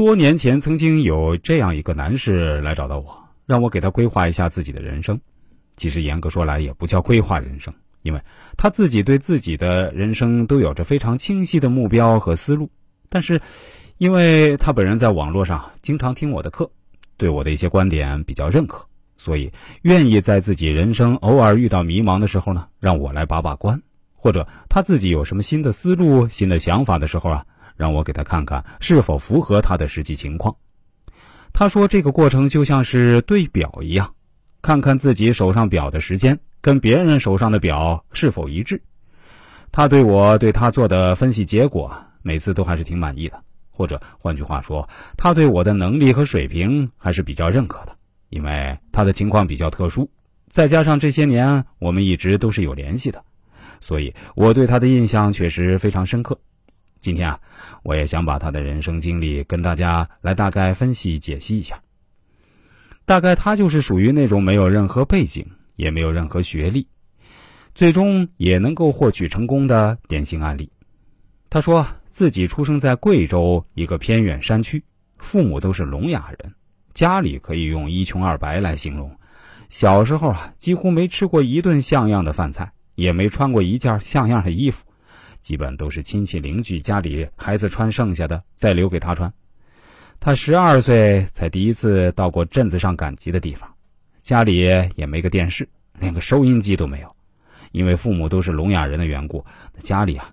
多年前，曾经有这样一个男士来找到我，让我给他规划一下自己的人生。其实严格说来，也不叫规划人生，因为他自己对自己的人生都有着非常清晰的目标和思路。但是，因为他本人在网络上经常听我的课，对我的一些观点比较认可，所以愿意在自己人生偶尔遇到迷茫的时候呢，让我来把把关，或者他自己有什么新的思路、新的想法的时候啊。让我给他看看是否符合他的实际情况。他说：“这个过程就像是对表一样，看看自己手上表的时间跟别人手上的表是否一致。”他对我对他做的分析结果，每次都还是挺满意的。或者换句话说，他对我的能力和水平还是比较认可的，因为他的情况比较特殊，再加上这些年我们一直都是有联系的，所以我对他的印象确实非常深刻。今天啊，我也想把他的人生经历跟大家来大概分析解析一下。大概他就是属于那种没有任何背景，也没有任何学历，最终也能够获取成功的典型案例。他说自己出生在贵州一个偏远山区，父母都是聋哑人，家里可以用一穷二白来形容。小时候啊，几乎没吃过一顿像样的饭菜，也没穿过一件像样的衣服。基本都是亲戚邻居家里孩子穿剩下的，再留给他穿。他十二岁才第一次到过镇子上赶集的地方，家里也没个电视，连个收音机都没有。因为父母都是聋哑人的缘故，家里啊，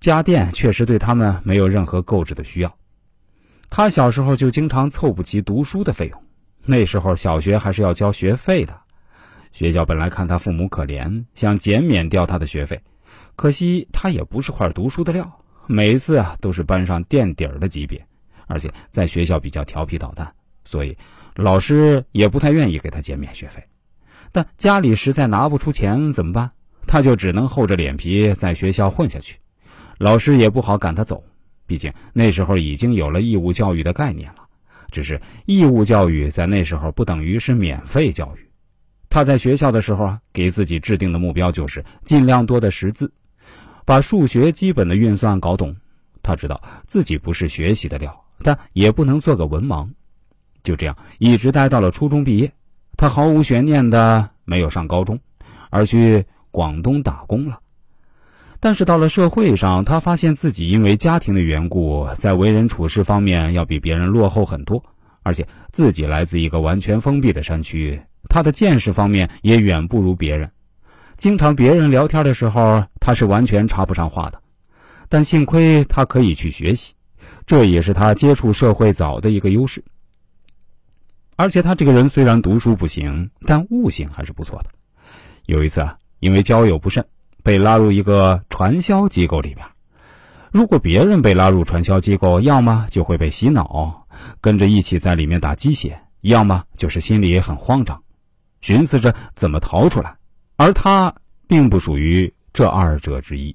家电确实对他们没有任何购置的需要。他小时候就经常凑不齐读书的费用，那时候小学还是要交学费的。学校本来看他父母可怜，想减免掉他的学费。可惜他也不是块读书的料，每次啊都是班上垫底儿的级别，而且在学校比较调皮捣蛋，所以老师也不太愿意给他减免学费。但家里实在拿不出钱怎么办？他就只能厚着脸皮在学校混下去。老师也不好赶他走，毕竟那时候已经有了义务教育的概念了。只是义务教育在那时候不等于是免费教育。他在学校的时候啊，给自己制定的目标就是尽量多的识字。把数学基本的运算搞懂，他知道自己不是学习的料，但也不能做个文盲。就这样一直待到了初中毕业，他毫无悬念的没有上高中，而去广东打工了。但是到了社会上，他发现自己因为家庭的缘故，在为人处事方面要比别人落后很多，而且自己来自一个完全封闭的山区，他的见识方面也远不如别人。经常别人聊天的时候，他是完全插不上话的。但幸亏他可以去学习，这也是他接触社会早的一个优势。而且他这个人虽然读书不行，但悟性还是不错的。有一次啊，因为交友不慎，被拉入一个传销机构里面。如果别人被拉入传销机构，要么就会被洗脑，跟着一起在里面打鸡血；要么就是心里很慌张，寻思着怎么逃出来。而他并不属于这二者之一。